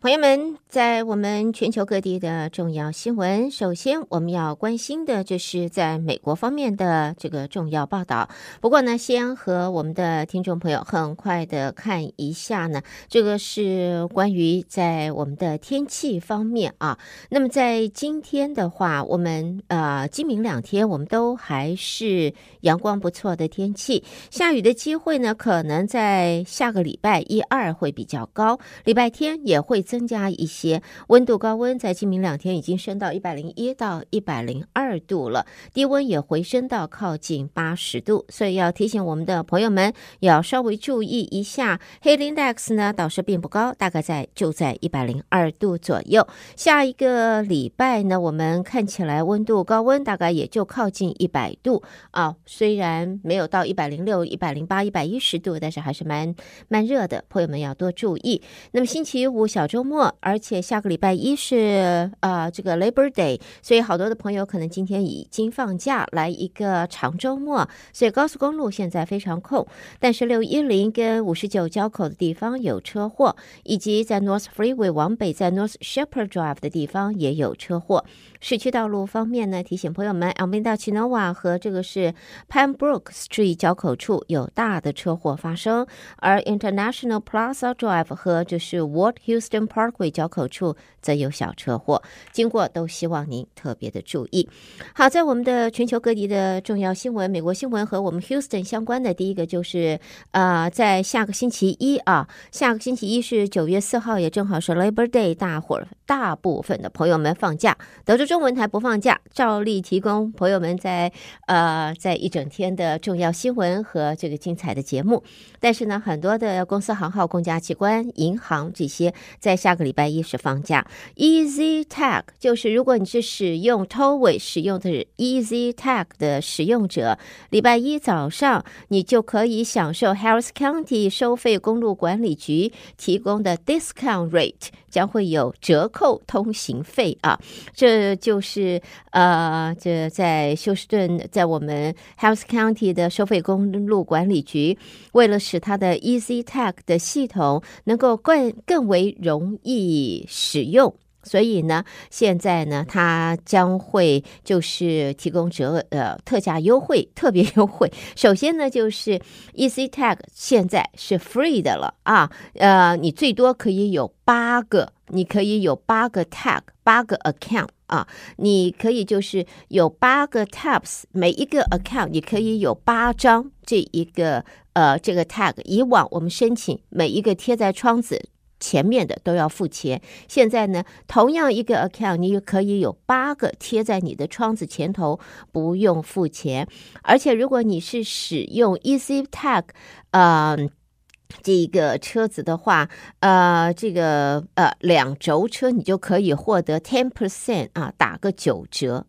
朋友们，在我们全球各地的重要新闻，首先我们要关心的就是在美国方面的这个重要报道。不过呢，先和我们的听众朋友很快的看一下呢，这个是关于在我们的天气方面啊。那么在今天的话，我们呃今明两天我们都还是阳光不错的天气，下雨的机会呢，可能在下个礼拜一二会比较高，礼拜天也会。增加一些温度，高温在今明两天已经升到一百零一到一百零二度了，低温也回升到靠近八十度，所以要提醒我们的朋友们要稍微注意一下。黑 index 呢倒是并不高，大概在就在一百零二度左右。下一个礼拜呢，我们看起来温度高温大概也就靠近一百度啊，虽然没有到一百零六、一百零八、一百一十度，但是还是蛮蛮热的，朋友们要多注意。那么星期五小周。周末，而且下个礼拜一是呃这个 Labor Day，所以好多的朋友可能今天已经放假，来一个长周末，所以高速公路现在非常空。但是六一零跟五十九交口的地方有车祸，以及在 North Freeway 往北在 North Shepherd Drive 的地方也有车祸。市区道路方面呢，提醒朋友们，Alameda Chenoa 和这个是 p a m b r o o k Street 交口处有大的车祸发生，而 International Plaza Drive 和就是 Ward Houston Parkway 交口处则有小车祸，经过都希望您特别的注意。好，在我们的全球各地的重要新闻，美国新闻和我们 Houston 相关的，第一个就是呃，在下个星期一啊，下个星期一是九月四号，也正好是 Labor Day，大伙大部分的朋友们放假，德州。中文台不放假，照例提供朋友们在呃在一整天的重要新闻和这个精彩的节目。但是呢，很多的公司行号、公家机关、银行这些，在下个礼拜一是放假。Easy Tag 就是如果你是使用 t o w a y 使用的 Easy Tag 的使用者，礼拜一早上你就可以享受 Harris County 收费公路管理局提供的 Discount Rate，将会有折扣通行费啊，这。就是呃，这在休斯顿，在我们 Harris County 的收费公路管理局，为了使它的 Easy Tag 的系统能够更更为容易使用，所以呢，现在呢，它将会就是提供折呃特价优惠，特别优惠。首先呢，就是 Easy Tag 现在是 free 的了啊，呃，你最多可以有八个，你可以有八个 tag，八个 account。啊，你可以就是有八个 tabs，每一个 account 你可以有八张这一个呃这个 tag。以往我们申请每一个贴在窗子前面的都要付钱，现在呢，同样一个 account 你可以有八个贴在你的窗子前头，不用付钱。而且如果你是使用 Easy Tag，呃。这一个车子的话，呃，这个呃两轴车你就可以获得 ten percent 啊，打个九折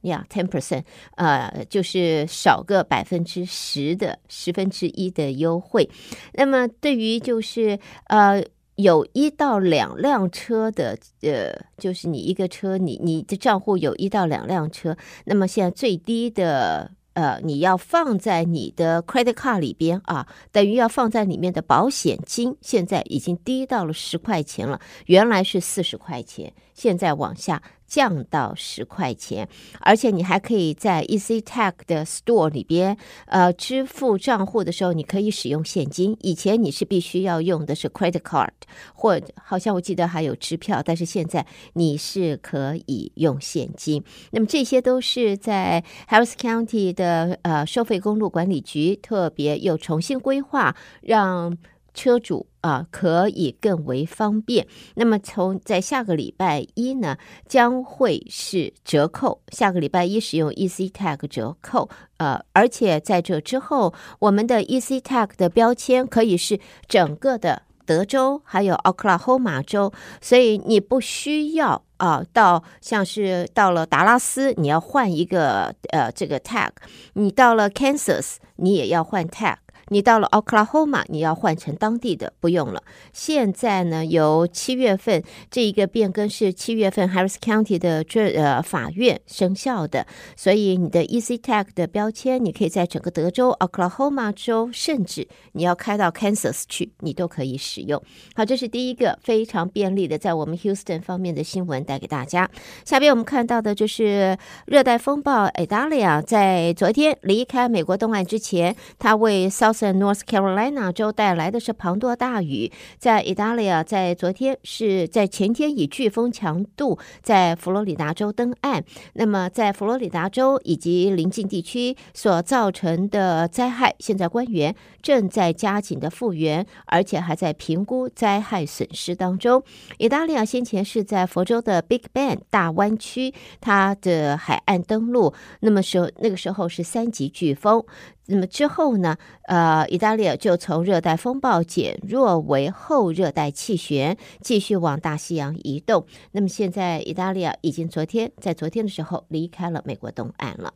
呀，ten percent，呃，就是少个百分之十的十分之一的优惠。那么对于就是呃有一到两辆车的，呃，就是你一个车，你你的账户有一到两辆车，那么现在最低的。呃，你要放在你的 credit card 里边啊，等于要放在里面的保险金，现在已经低到了十块钱了，原来是四十块钱，现在往下。降到十块钱，而且你还可以在 Easy Tag 的 Store 里边，呃，支付账户的时候，你可以使用现金。以前你是必须要用的是 Credit Card，或好像我记得还有支票，但是现在你是可以用现金。那么这些都是在 Harris County 的呃收费公路管理局特别又重新规划，让。车主啊，可以更为方便。那么从在下个礼拜一呢，将会是折扣。下个礼拜一使用 Easy Tag 折扣，呃，而且在这之后，我们的 Easy Tag 的标签可以是整个的德州，还有奥克拉荷马州，所以你不需要啊，到像是到了达拉斯，你要换一个呃这个 Tag；你到了 Kansas，你也要换 Tag。你到了 Oklahoma，你要换成当地的，不用了。现在呢，由七月份这一个变更是七月份 Harris County 的这呃法院生效的，所以你的 EasyTag 的标签，你可以在整个德州、Oklahoma 州，甚至你要开到 Kansas 去，你都可以使用。好，这是第一个非常便利的，在我们 Houston 方面的新闻带给大家。下边我们看到的就是热带风暴 Idalia 在昨天离开美国东岸之前，它为 South and North Carolina 州带来的是滂沱大雨。在 Idalia 在昨天是在前天以飓风强度在佛罗里达州登岸，那么在佛罗里达州以及邻近地区所造成的灾害，现在官员正在加紧的复原，而且还在评估灾害损失当中。Idalia 先前是在佛州的 Big Bend 大湾区，它的海岸登陆，那么时候那个时候是三级飓风。那么之后呢？呃，意大利就从热带风暴减弱为后热带气旋，继续往大西洋移动。那么现在，意大利已经昨天在昨天的时候离开了美国东岸了。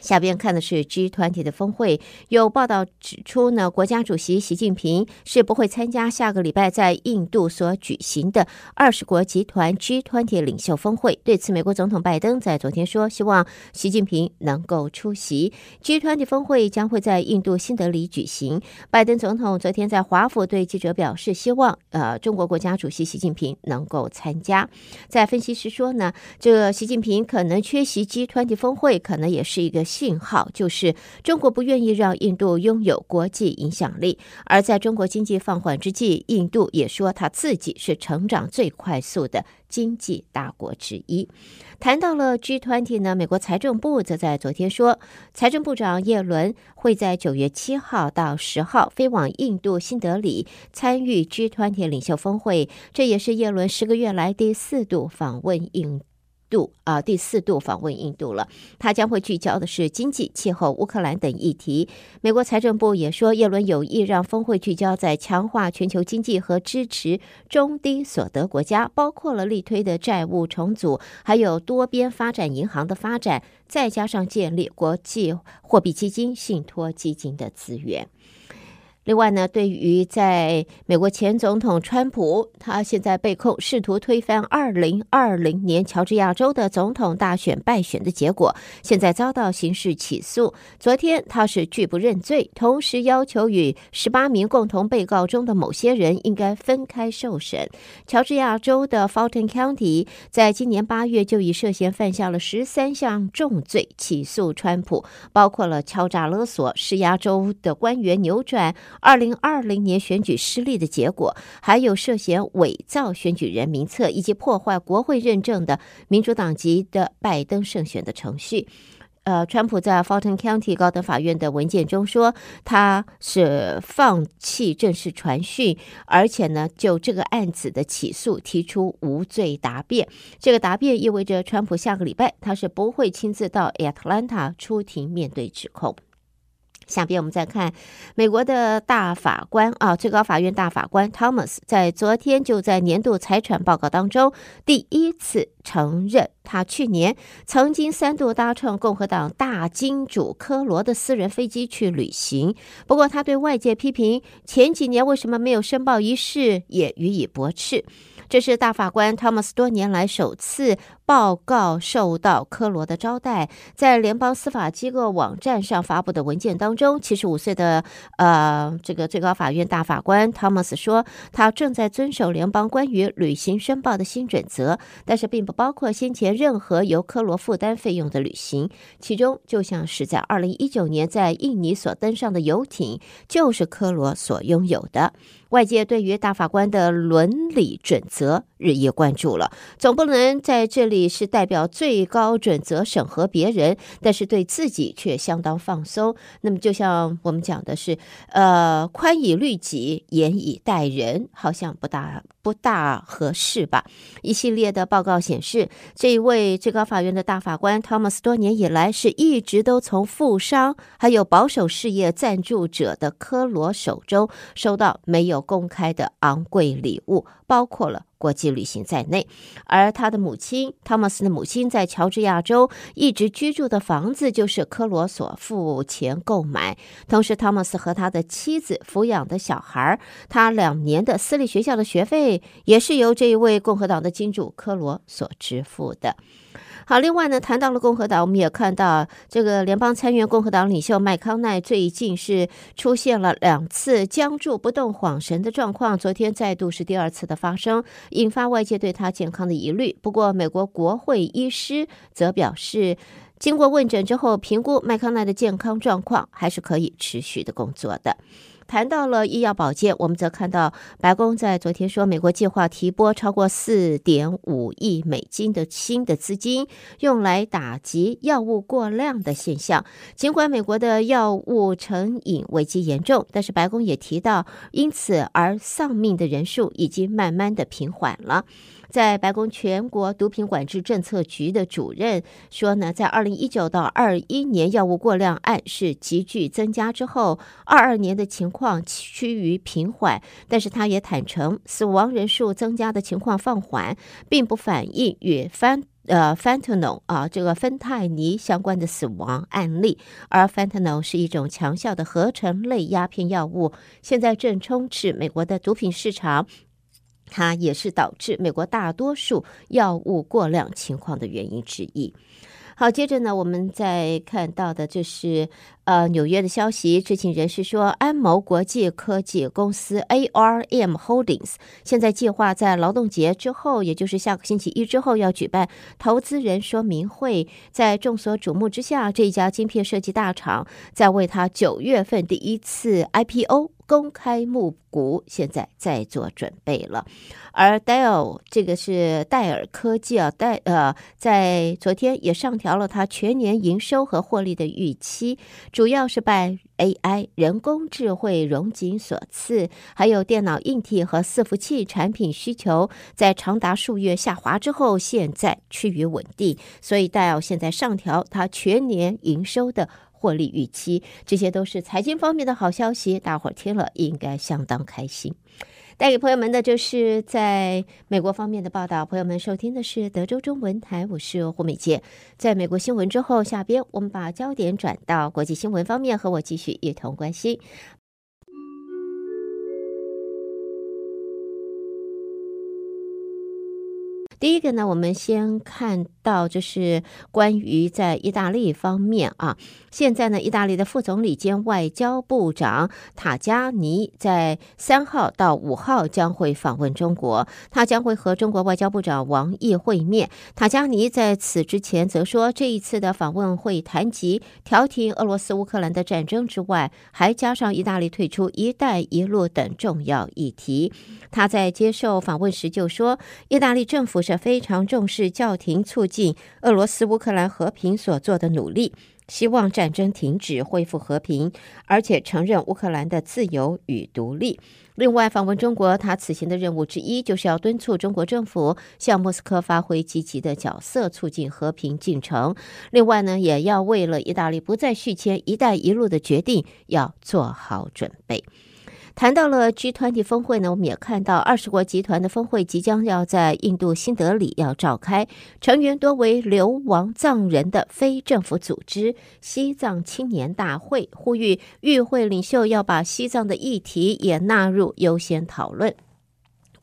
下边看的是 G 团体的峰会，有报道指出呢，国家主席习近平是不会参加下个礼拜在印度所举行的二十国集团 G20 领袖峰会。对此，美国总统拜登在昨天说，希望习近平能够出席 G 团体峰会，将会在印度新德里举行。拜登总统昨天在华府对记者表示，希望呃中国国家主席习近平能够参加。在分析师说呢，这习近平可能缺席 G 团体峰会，可能也是一个。信号就是中国不愿意让印度拥有国际影响力，而在中国经济放缓之际，印度也说他自己是成长最快速的经济大国之一。谈到了 G20 呢，美国财政部则在昨天说，财政部长耶伦会在九月七号到十号飞往印度新德里参与 G20 领袖峰会，这也是耶伦十个月来第四度访问印度度。啊，第四度访问印度了。他将会聚焦的是经济、气候、乌克兰等议题。美国财政部也说，耶伦有意让峰会聚焦在强化全球经济和支持中低所得国家，包括了力推的债务重组，还有多边发展银行的发展，再加上建立国际货币基金、信托基金的资源。另外呢，对于在美国前总统川普，他现在被控试图推翻二零二零年乔治亚州的总统大选败选的结果，现在遭到刑事起诉。昨天他是拒不认罪，同时要求与十八名共同被告中的某些人应该分开受审。乔治亚州的 Fulton County 在今年八月就已涉嫌犯下了十三项重罪，起诉川普，包括了敲诈勒索、施压州的官员扭转。二零二零年选举失利的结果，还有涉嫌伪造选举人名册以及破坏国会认证的民主党籍的拜登胜选的程序。呃，川普在 Fulton County 高等法院的文件中说，他是放弃正式传讯，而且呢，就这个案子的起诉提出无罪答辩。这个答辩意味着川普下个礼拜他是不会亲自到 Atlanta 出庭面对指控。下边我们再看美国的大法官啊，最高法院大法官 Thomas 在昨天就在年度财产报告当中第一次承认，他去年曾经三度搭乘共和党大金主科罗的私人飞机去旅行。不过，他对外界批评前几年为什么没有申报一事也予以驳斥。这是大法官汤姆斯多年来首次报告受到科罗的招待。在联邦司法机构网站上发布的文件当中，七十五岁的呃这个最高法院大法官汤姆斯说，他正在遵守联邦关于旅行申报的新准则，但是并不包括先前任何由科罗负担费用的旅行。其中，就像是在二零一九年在印尼所登上的游艇，就是科罗所拥有的。外界对于大法官的伦理准则日益关注了，总不能在这里是代表最高准则审核别人，但是对自己却相当放松。那么，就像我们讲的是，呃，宽以律己，严以待人，好像不大不大合适吧？一系列的报告显示，这一位最高法院的大法官 Thomas 多年以来是一直都从富商还有保守事业赞助者的科罗手中收到没有。公开的昂贵礼物，包括了国际旅行在内。而他的母亲汤姆斯的母亲在乔治亚州一直居住的房子就是科罗所付钱购买。同时，汤姆斯和他的妻子抚养的小孩，他两年的私立学校的学费也是由这一位共和党的金主科罗所支付的。好，另外呢，谈到了共和党，我们也看到这个联邦参议院共和党领袖麦康奈最近是出现了两次僵住不动、恍神的状况，昨天再度是第二次的发生，引发外界对他健康的疑虑。不过，美国国会医师则表示，经过问诊之后，评估麦康奈的健康状况还是可以持续的工作的。谈到了医药保健，我们则看到白宫在昨天说，美国计划提拨超过四点五亿美金的新的资金，用来打击药物过量的现象。尽管美国的药物成瘾危机严重，但是白宫也提到，因此而丧命的人数已经慢慢的平缓了。在白宫全国毒品管制政策局的主任说呢，在二零一九到二一年药物过量案是急剧增加之后，二二年的情况趋于平缓。但是他也坦诚，死亡人数增加的情况放缓，并不反映与翻呃 fentanyl 啊这个芬太尼相关的死亡案例。而 fentanyl 是一种强效的合成类鸦片药物，现在正充斥美国的毒品市场。它也是导致美国大多数药物过量情况的原因之一。好，接着呢，我们再看到的就是呃纽约的消息，知情人士说，安谋国际科技公司 ARM Holdings 现在计划在劳动节之后，也就是下个星期一之后，要举办投资人说明会。在众所瞩目之下，这家晶片设计大厂在为它九月份第一次 IPO。公开募股，现在在做准备了。而戴尔这个是戴尔科技啊，戴呃，在昨天也上调了它全年营收和获利的预期，主要是拜 AI 人工智慧融景所赐，还有电脑硬体和伺服器产品需求在长达数月下滑之后，现在趋于稳定，所以戴尔现在上调它全年营收的。获利预期，这些都是财经方面的好消息，大伙儿听了应该相当开心。带给朋友们的就是在美国方面的报道。朋友们收听的是德州中文台，我是胡美杰。在美国新闻之后，下边我们把焦点转到国际新闻方面，和我继续一同关心。第一个呢，我们先看到就是关于在意大利方面啊，现在呢，意大利的副总理兼外交部长塔加尼在三号到五号将会访问中国，他将会和中国外交部长王毅会面。塔加尼在此之前则说，这一次的访问会谈及调停俄罗斯乌克兰的战争之外，还加上意大利退出“一带一路”等重要议题。他在接受访问时就说，意大利政府是。非常重视教廷促进俄罗斯乌克兰和平所做的努力，希望战争停止，恢复和平，而且承认乌克兰的自由与独立。另外，访问中国，他此行的任务之一就是要敦促中国政府向莫斯科发挥积极的角色，促进和平进程。另外呢，也要为了意大利不再续签“一带一路”的决定，要做好准备。谈到了 G20 峰会呢，我们也看到二十国集团的峰会即将要在印度新德里要召开，成员多为流亡藏人的非政府组织西藏青年大会，呼吁与会领袖要把西藏的议题也纳入优先讨论。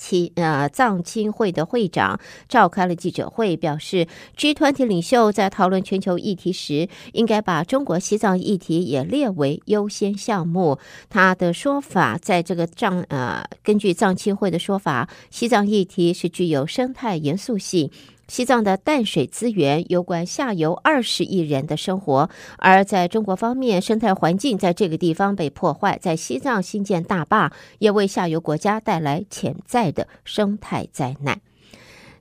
其呃，藏青会的会长召开了记者会，表示 G 团体领袖在讨论全球议题时，应该把中国西藏议题也列为优先项目。他的说法，在这个藏呃，根据藏青会的说法，西藏议题是具有生态严肃性。西藏的淡水资源攸关下游二十亿人的生活，而在中国方面，生态环境在这个地方被破坏，在西藏新建大坝也为下游国家带来潜在的生态灾难。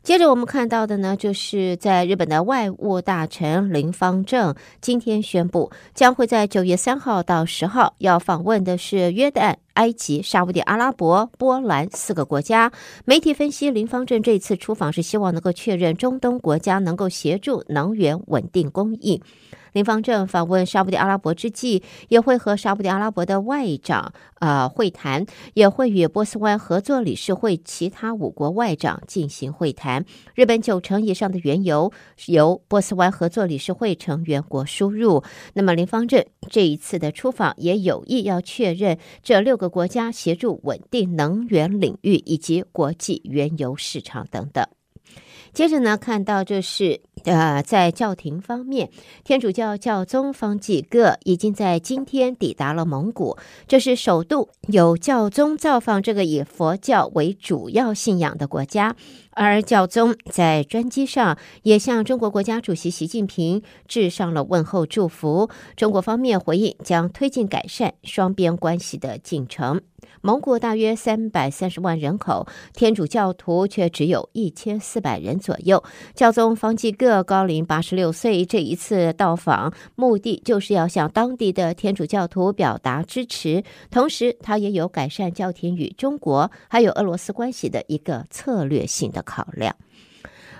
接着我们看到的呢，就是在日本的外务大臣林芳正今天宣布，将会在九月三号到十号要访问的是约旦。埃及、沙乌地阿拉伯、波兰四个国家。媒体分析，林方正这次出访是希望能够确认中东国家能够协助能源稳定供应。林方正访问沙乌地阿拉伯之际，也会和沙乌地阿拉伯的外长呃会谈，也会与波斯湾合作理事会其他五国外长进行会谈。日本九成以上的原油由波斯湾合作理事会成员国输入。那么林方正这一次的出访也有意要确认这六个国家协助稳定能源领域以及国际原油市场等等。接着呢，看到这是呃，在教廷方面，天主教教宗方济各已经在今天抵达了蒙古，这是首度有教宗造访这个以佛教为主要信仰的国家。而教宗在专机上也向中国国家主席习近平致上了问候祝福。中国方面回应将推进改善双边关系的进程。蒙古大约三百三十万人口，天主教徒却只有一千四百人左右。教宗方济各高龄八十六岁，这一次到访目的就是要向当地的天主教徒表达支持，同时他也有改善教廷与中国还有俄罗斯关系的一个策略性的考量。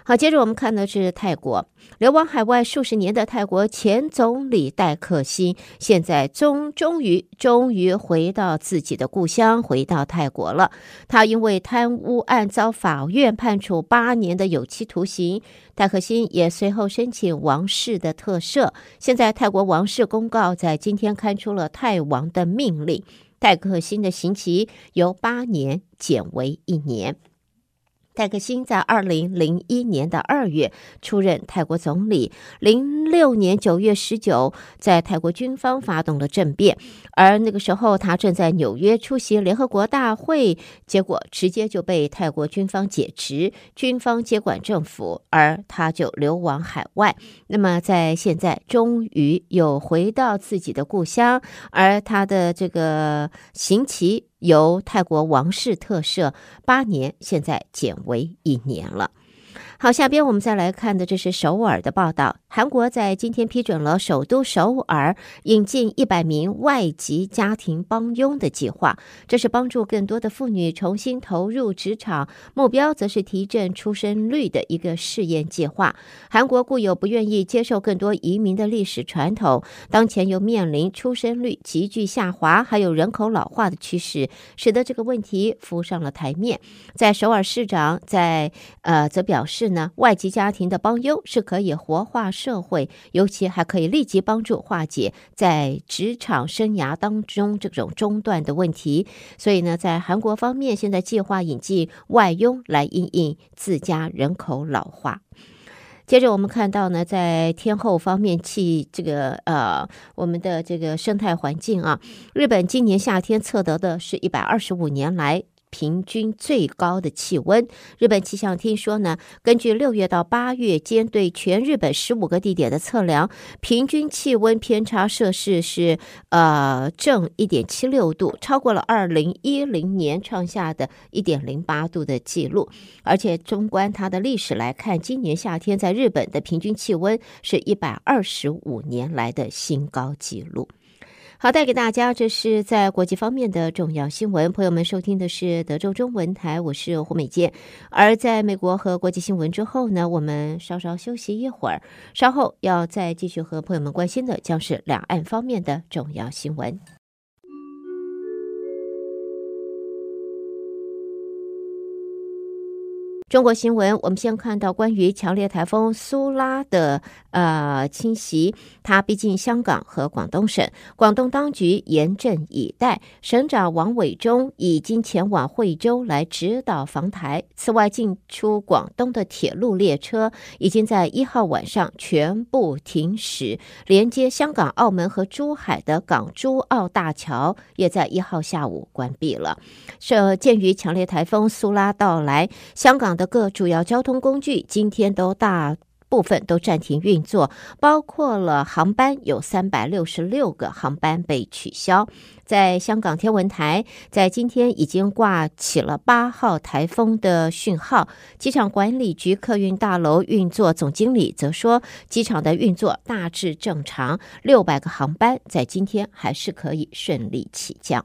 好，接着我们看的是泰国，流亡海外数十年的泰国前总理戴克辛，现在终终于终于回到自己的故乡，回到泰国了。他因为贪污案遭法院判处八年的有期徒刑，戴克辛也随后申请王室的特赦。现在泰国王室公告，在今天刊出了泰王的命令，戴克辛的刑期由八年减为一年。戴克辛在二零零一年的二月出任泰国总理，零六年九月十九，在泰国军方发动了政变，而那个时候他正在纽约出席联合国大会，结果直接就被泰国军方解职，军方接管政府，而他就流亡海外。那么在现在，终于又回到自己的故乡，而他的这个刑期。由泰国王室特赦八年，现在减为一年了。好，下边我们再来看的，这是首尔的报道。韩国在今天批准了首都首尔引进一百名外籍家庭帮佣的计划，这是帮助更多的妇女重新投入职场，目标则是提振出生率的一个试验计划。韩国固有不愿意接受更多移民的历史传统，当前又面临出生率急剧下滑，还有人口老化的趋势，使得这个问题浮上了台面。在首尔市长在呃则表示。呢，外籍家庭的帮佣是可以活化社会，尤其还可以立即帮助化解在职场生涯当中这种中断的问题。所以呢，在韩国方面，现在计划引进外佣来应应自家人口老化。接着我们看到呢，在天后方面，气这个呃，我们的这个生态环境啊，日本今年夏天测得的是一百二十五年来。平均最高的气温，日本气象厅说呢，根据六月到八月间对全日本十五个地点的测量，平均气温偏差摄氏是呃正一点七六度，超过了二零一零年创下的一点零八度的记录。而且，纵观它的历史来看，今年夏天在日本的平均气温是一百二十五年来的新高纪录。好，带给大家这是在国际方面的重要新闻。朋友们收听的是德州中文台，我是胡美健。而在美国和国际新闻之后呢，我们稍稍休息一会儿，稍后要再继续和朋友们关心的将是两岸方面的重要新闻。中国新闻，我们先看到关于强烈台风苏拉的呃侵袭，它逼近香港和广东省，广东当局严阵以待，省长王伟忠已经前往惠州来指导防台。此外，进出广东的铁路列车已经在一号晚上全部停驶，连接香港、澳门和珠海的港珠澳大桥也在一号下午关闭了。是鉴于强烈台风苏拉到来，香港的各主要交通工具今天都大部分都暂停运作，包括了航班，有三百六十六个航班被取消。在香港天文台，在今天已经挂起了八号台风的讯号。机场管理局客运大楼运作总经理则说，机场的运作大致正常，六百个航班在今天还是可以顺利起降。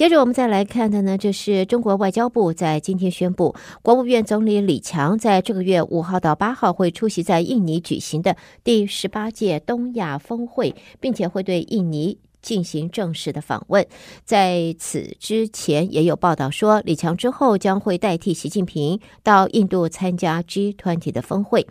接着我们再来看的呢，就是中国外交部在今天宣布，国务院总理李强在这个月五号到八号会出席在印尼举行的第十八届东亚峰会，并且会对印尼进行正式的访问。在此之前，也有报道说，李强之后将会代替习近平到印度参加 G20 的峰会。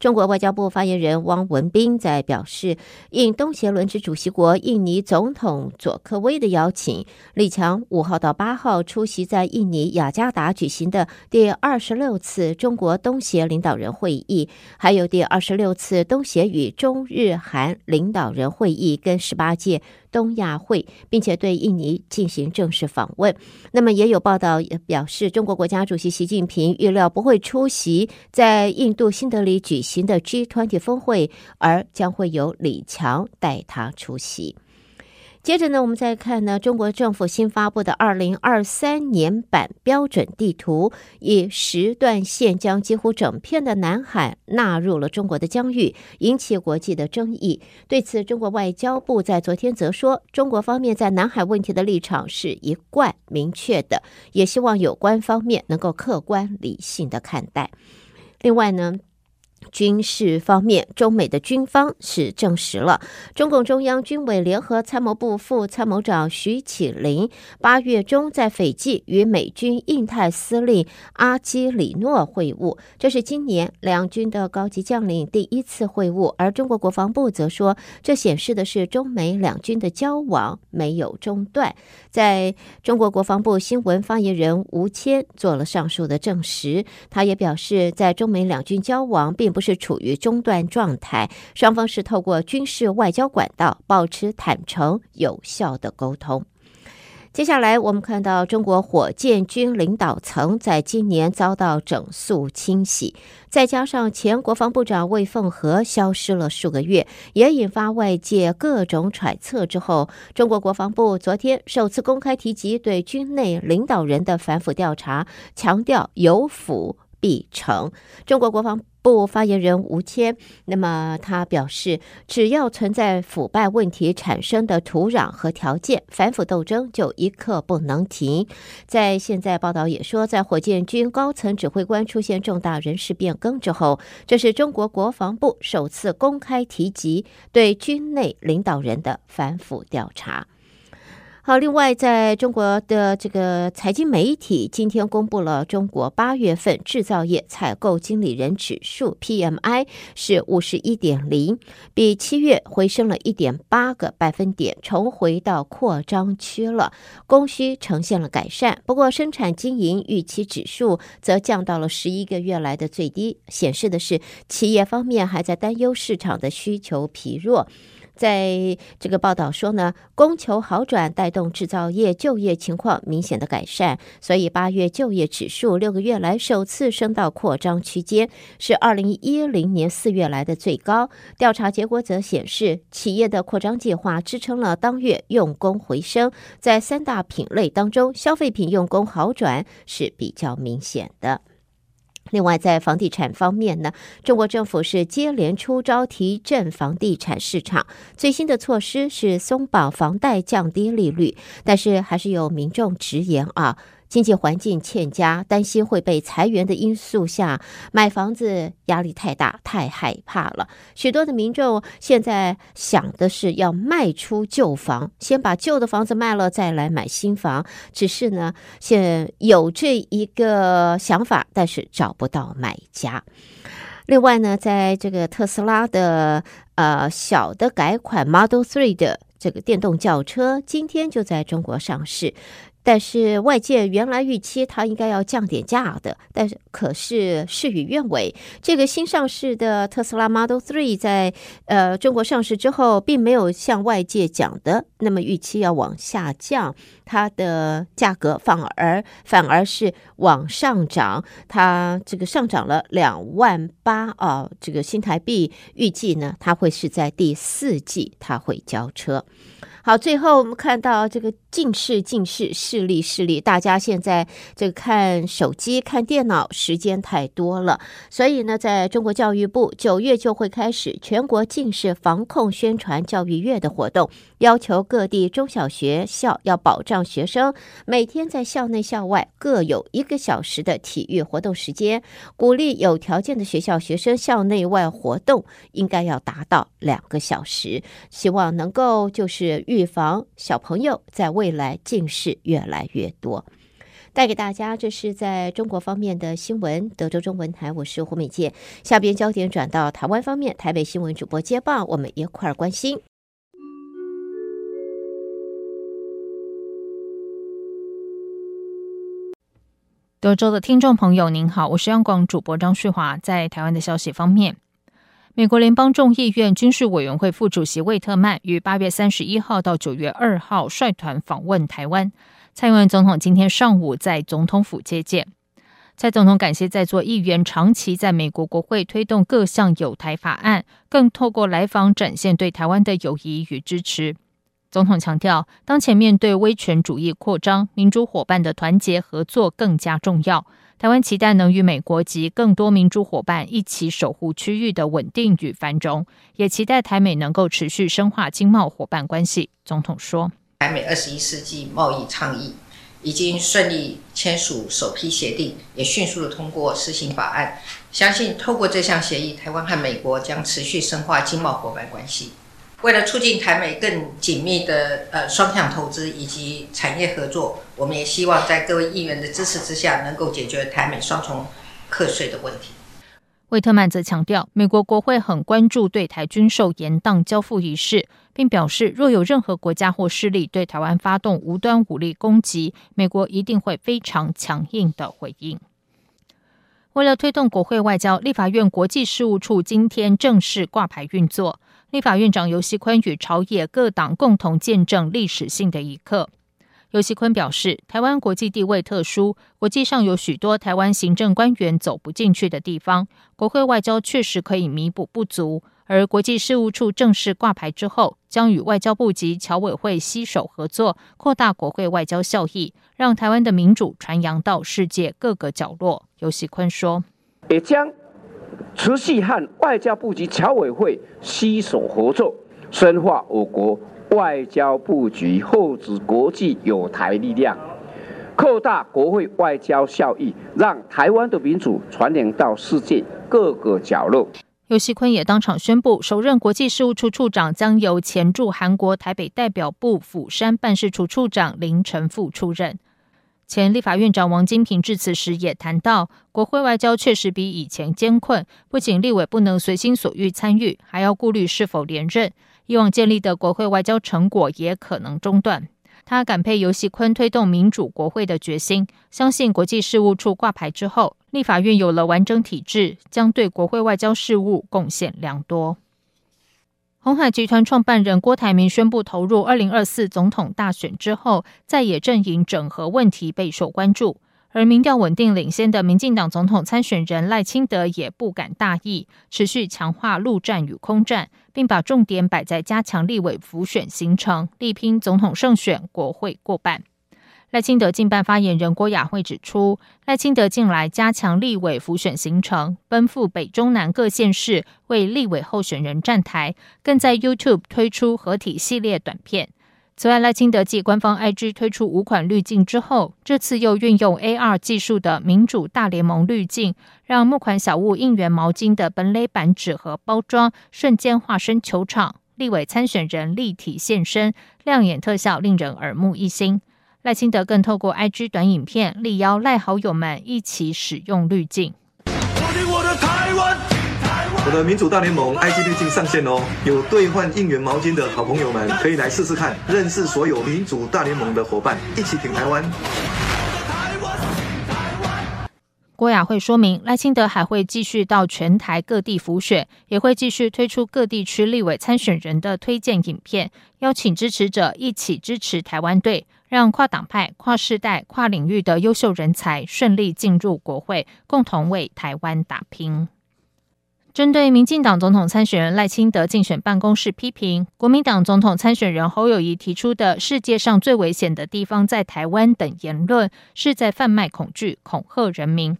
中国外交部发言人汪文斌在表示，应东协轮值主席国印尼总统佐科威的邀请，李强五号到八号出席在印尼雅加达举行的第二十六次中国东协领导人会议，还有第二十六次东协与中日韩领导人会议跟十八届东亚会，并且对印尼进行正式访问。那么也有报道也表示，中国国家主席习近平预料不会出席在印度新德里举行的 G20 峰会，而将会由李强代他出席。接着呢，我们再看呢，中国政府新发布的二零二三年版标准地图，以十段线将几乎整片的南海纳入了中国的疆域，引起国际的争议。对此，中国外交部在昨天则说，中国方面在南海问题的立场是一贯明确的，也希望有关方面能够客观理性的看待。另外呢，军事方面，中美的军方是证实了，中共中央军委联合参谋部副参谋长徐启林八月中在斐济与美军印太司令阿基里诺会晤，这是今年两军的高级将领第一次会晤。而中国国防部则说，这显示的是中美两军的交往没有中断。在中国国防部新闻发言人吴谦做了上述的证实，他也表示，在中美两军交往并不是处于中断状态，双方是透过军事外交管道保持坦诚有效的沟通。接下来，我们看到中国火箭军领导层在今年遭到整肃清洗，再加上前国防部长魏凤和消失了数个月，也引发外界各种揣测。之后，中国国防部昨天首次公开提及对军内领导人的反腐调查，强调有腐必惩。中国国防部发言人吴谦，那么他表示，只要存在腐败问题产生的土壤和条件，反腐斗争就一刻不能停。在现在报道也说，在火箭军高层指挥官出现重大人事变更之后，这是中国国防部首次公开提及对军内领导人的反腐调查。好，另外，在中国的这个财经媒体今天公布了中国八月份制造业采购经理人指数 PMI 是五十一点零，比七月回升了一点八个百分点，重回到扩张区了，供需呈现了改善。不过，生产经营预期指数则降到了十一个月来的最低，显示的是企业方面还在担忧市场的需求疲弱。在这个报道说呢，供求好转带动制造业就业情况明显的改善，所以八月就业指数六个月来首次升到扩张区间，是二零一零年四月来的最高。调查结果则显示，企业的扩张计划支撑了当月用工回升，在三大品类当中，消费品用工好转是比较明显的。另外，在房地产方面呢，中国政府是接连出招提振房地产市场。最新的措施是松绑房贷、降低利率，但是还是有民众直言啊。经济环境欠佳，担心会被裁员的因素下买房子压力太大，太害怕了。许多的民众现在想的是要卖出旧房，先把旧的房子卖了，再来买新房。只是呢，现有这一个想法，但是找不到买家。另外呢，在这个特斯拉的呃小的改款 Model Three 的这个电动轿车，今天就在中国上市。但是外界原来预期它应该要降点价的，但是可是事与愿违。这个新上市的特斯拉 Model 3在呃中国上市之后，并没有像外界讲的那么预期要往下降，它的价格反而反而是往上涨，它这个上涨了两万八啊，这个新台币预计呢，它会是在第四季它会交车。好，最后我们看到这个近视、近视、视力、视力，大家现在这个看手机、看电脑时间太多了，所以呢，在中国教育部九月就会开始全国近视防控宣传教育月的活动，要求各地中小学校要保障学生每天在校内校外各有一个小时的体育活动时间，鼓励有条件的学校学生校内外活动应该要达到两个小时，希望能够就是预。防小朋友在未来近视越来越多，带给大家这是在中国方面的新闻。德州中文台，我是胡美健。下边焦点转到台湾方面，台北新闻主播接棒，我们一块儿关心。德州的听众朋友，您好，我是央广主播张旭华。在台湾的消息方面。美国联邦众议院军事委员会副主席魏特曼于八月三十一号到九月二号率团访问台湾。蔡英文总统今天上午在总统府接见。蔡总统感谢在座议员长期在美国国会推动各项友台法案，更透过来访展现对台湾的友谊与支持。总统强调，当前面对威权主义扩张，民主伙伴的团结合作更加重要。台湾期待能与美国及更多民主伙伴一起守护区域的稳定与繁荣，也期待台美能够持续深化经贸伙伴关系。总统说：“台美二十一世纪贸易倡议已经顺利签署首批协定，也迅速的通过施行法案。相信透过这项协议，台湾和美国将持续深化经贸伙伴关系。”为了促进台美更紧密的呃双向投资以及产业合作，我们也希望在各位议员的支持之下，能够解决台美双重课税的问题。魏特曼则强调，美国国会很关注对台军售延宕交付一事，并表示，若有任何国家或势力对台湾发动无端武力攻击，美国一定会非常强硬的回应。为了推动国会外交，立法院国际事务处今天正式挂牌运作。立法院长游锡堃与朝野各党共同见证历史性的一刻。游锡堃表示，台湾国际地位特殊，国际上有许多台湾行政官员走不进去的地方，国会外交确实可以弥补不足。而国际事务处正式挂牌之后，将与外交部及侨委会携手合作，扩大国会外交效益，让台湾的民主传扬到世界各个角落。游锡堃说：“也将。”持续和外交部及侨委会携手合作，深化我国外交布局，厚植国际友台力量，扩大国会外交效益，让台湾的民主传扬到世界各个角落。游锡坤也当场宣布，首任国际事务处处长将由前驻韩国台北代表部釜山办事处处长林承富出任。前立法院长王金平致辞时也谈到，国会外交确实比以前艰困，不仅立委不能随心所欲参与，还要顾虑是否连任，以往建立的国会外交成果也可能中断。他感佩尤细坤推动民主国会的决心，相信国际事务处挂牌之后，立法院有了完整体制，将对国会外交事务贡献良多。鸿海集团创办人郭台铭宣布投入二零二四总统大选之后，在野阵营整合问题备受关注。而民调稳定领先的民进党总统参选人赖清德也不敢大意，持续强化陆战与空战，并把重点摆在加强立委辅选行程，力拼总统胜选、国会过半。赖清德近办发言人郭雅慧指出，赖清德近来加强立委辅选行程，奔赴北中南各县市为立委候选人站台，更在 YouTube 推出合体系列短片。此外，赖清德继官方 IG 推出五款滤镜之后，这次又运用 AR 技术的民主大联盟滤镜，让募款小物应援毛巾的本垒板纸盒包装瞬间化身球场，立委参选人立体现身，亮眼特效令人耳目一新。赖清德更透过 IG 短影片力邀赖好友们一起使用滤镜。我的台湾，我的民主大联盟 IG 滤镜上线哦！有兑换应援毛巾的好朋友们可以来试试看，认识所有民主大联盟的伙伴，一起挺台湾。郭雅慧说明，赖清德还会继续到全台各地辅选，也会继续推出各地区立委参选人的推荐影片，邀请支持者一起支持台湾队。让跨党派、跨世代、跨领域的优秀人才顺利进入国会，共同为台湾打拼。针对民进党总统参选人赖清德竞选办公室批评国民党总统参选人侯友宜提出的“世界上最危险的地方在台湾”等言论，是在贩卖恐惧、恐吓人民。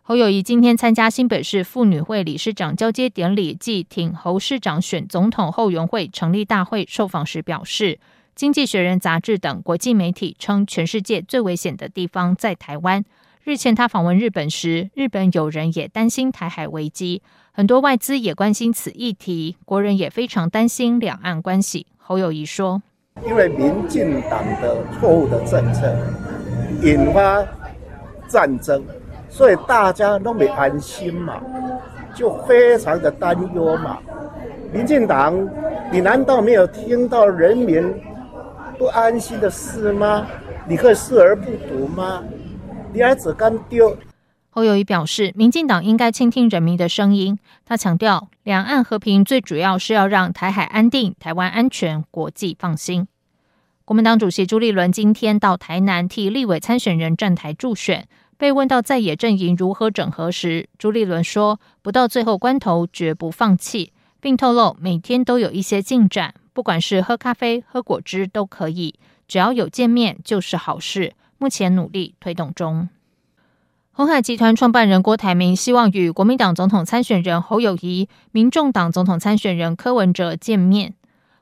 侯友宜今天参加新北市妇女会理事长交接典礼暨挺侯市长选总统后援会成立大会受访时表示，《经济学人》杂志等国际媒体称全世界最危险的地方在台湾。日前他访问日本时，日本友人也担心台海危机。很多外资也关心此议题，国人也非常担心两岸关系。侯友谊说：“因为民进党的错误的政策引发战争，所以大家都没安心嘛，就非常的担忧嘛。民进党，你难道没有听到人民不安心的事吗？你可以视而不睹吗？你还只敢丢？”侯友宜表示，民进党应该倾听人民的声音。他强调，两岸和平最主要是要让台海安定、台湾安全、国际放心。国民党主席朱立伦今天到台南替立委参选人站台助选，被问到在野阵营如何整合时，朱立伦说：“不到最后关头绝不放弃，并透露每天都有一些进展，不管是喝咖啡、喝果汁都可以，只要有见面就是好事。目前努力推动中。”鸿海集团创办人郭台铭希望与国民党总统参选人侯友宜、民众党总统参选人柯文哲见面。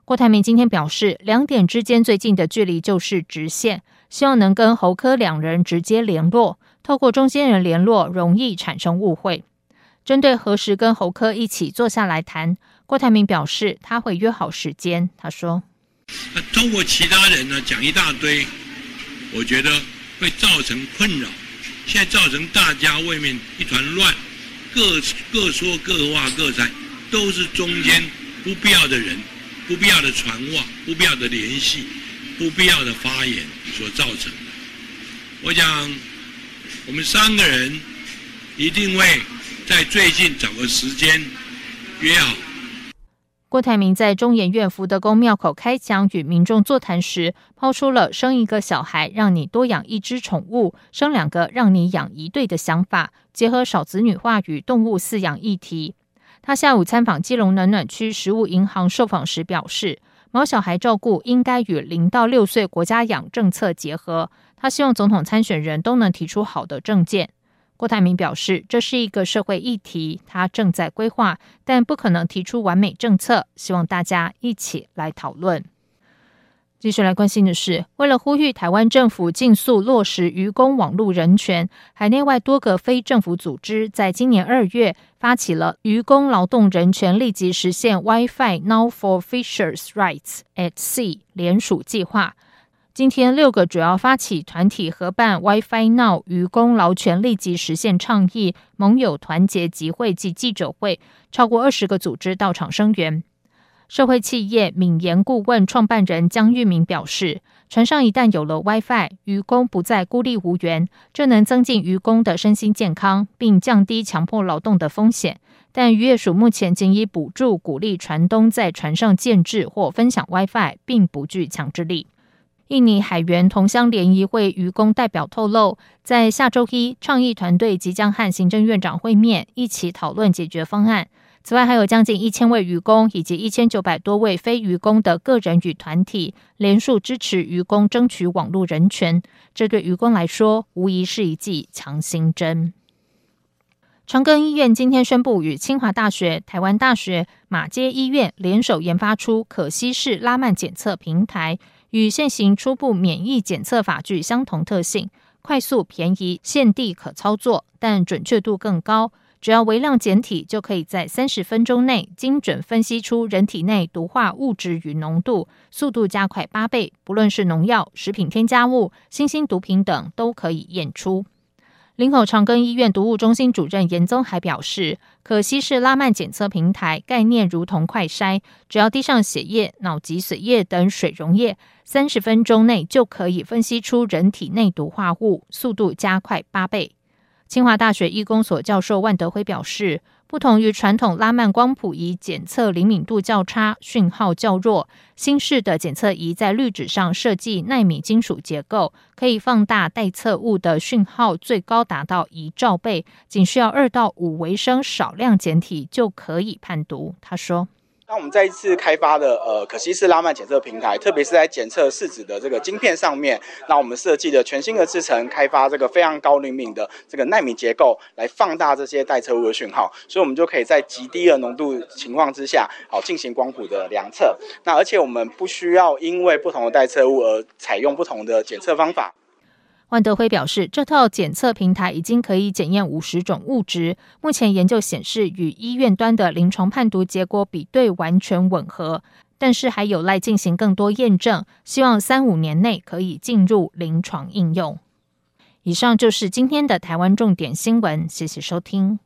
郭台铭今天表示，两点之间最近的距离就是直线，希望能跟侯柯两人直接联络，透过中间人联络容易产生误会。针对何时跟侯柯一起坐下来谈，郭台铭表示他会约好时间。他说：“通过其他人呢讲一大堆，我觉得会造成困扰。”现在造成大家外面一团乱，各各说各话各猜，都是中间不必要的人、不必要的传话、不必要的联系、不必要的发言所造成的。我想，我们三个人一定会在最近找个时间约好。郭台铭在中研院福德宫庙口开讲与民众座谈时，抛出了生一个小孩让你多养一只宠物，生两个让你养一对的想法，结合少子女化与动物饲养议题。他下午参访基隆暖暖区食物银行受访时表示，毛小孩照顾应该与零到六岁国家养政策结合。他希望总统参选人都能提出好的政见。郭台铭表示，这是一个社会议题，他正在规划，但不可能提出完美政策，希望大家一起来讨论。继续来关心的是，为了呼吁台湾政府尽速落实渔工网络人权，海内外多个非政府组织在今年二月发起了渔工劳动人权立即实现 Wi-Fi Now for Fishers Rights at Sea 联署计划。今天，六个主要发起团体合办 WiFi Now 渔工劳权立即实现倡议盟友团结集会暨记者会，超过二十个组织到场声援。社会企业敏言顾问创办人江玉明表示，船上一旦有了 WiFi，渔工不再孤立无援，这能增进渔工的身心健康，并降低强迫劳动的风险。但渔业署目前仅以补助鼓励船东在船上建置或分享 WiFi，并不具强制力。印尼海员同乡联谊会渔工代表透露，在下周一，倡议团队即将和行政院长会面，一起讨论解决方案。此外，还有将近一千位渔工以及一千九百多位非渔工的个人与团体联署支持渔工争取网络人权。这对渔工来说，无疑是一剂强心针。长庚医院今天宣布，与清华大学、台湾大学、马街医院联手研发出可稀释拉曼检测平台。与现行初步免疫检测法具相同特性，快速、便宜、现地可操作，但准确度更高。只要微量检体，就可以在三十分钟内精准分析出人体内毒化物质与浓度，速度加快八倍。不论是农药、食品添加物、新兴毒品等，都可以验出。林口长庚医院毒物中心主任严宗还表示，可稀释拉曼检测平台概念如同快筛，只要滴上血液、脑脊髓液等水溶液，三十分钟内就可以分析出人体内毒化物，速度加快八倍。清华大学医工所教授万德辉表示，不同于传统拉曼光谱仪检测灵敏度较差、讯号较弱，新式的检测仪在滤纸上设计纳米金属结构，可以放大待测物的讯号，最高达到一兆倍，仅需要二到五微升少量检体就可以判读。他说。那我们再一次开发的呃可稀式拉曼检测平台，特别是在检测试纸的这个晶片上面，那我们设计的全新的制程，开发这个非常高灵敏的这个纳米结构，来放大这些待测物的讯号，所以我们就可以在极低的浓度情况之下，好进行光谱的量测。那而且我们不需要因为不同的待测物而采用不同的检测方法。万德辉表示，这套检测平台已经可以检验五十种物质，目前研究显示与医院端的临床判读结果比对完全吻合，但是还有赖进行更多验证，希望三五年内可以进入临床应用。以上就是今天的台湾重点新闻，谢谢收听。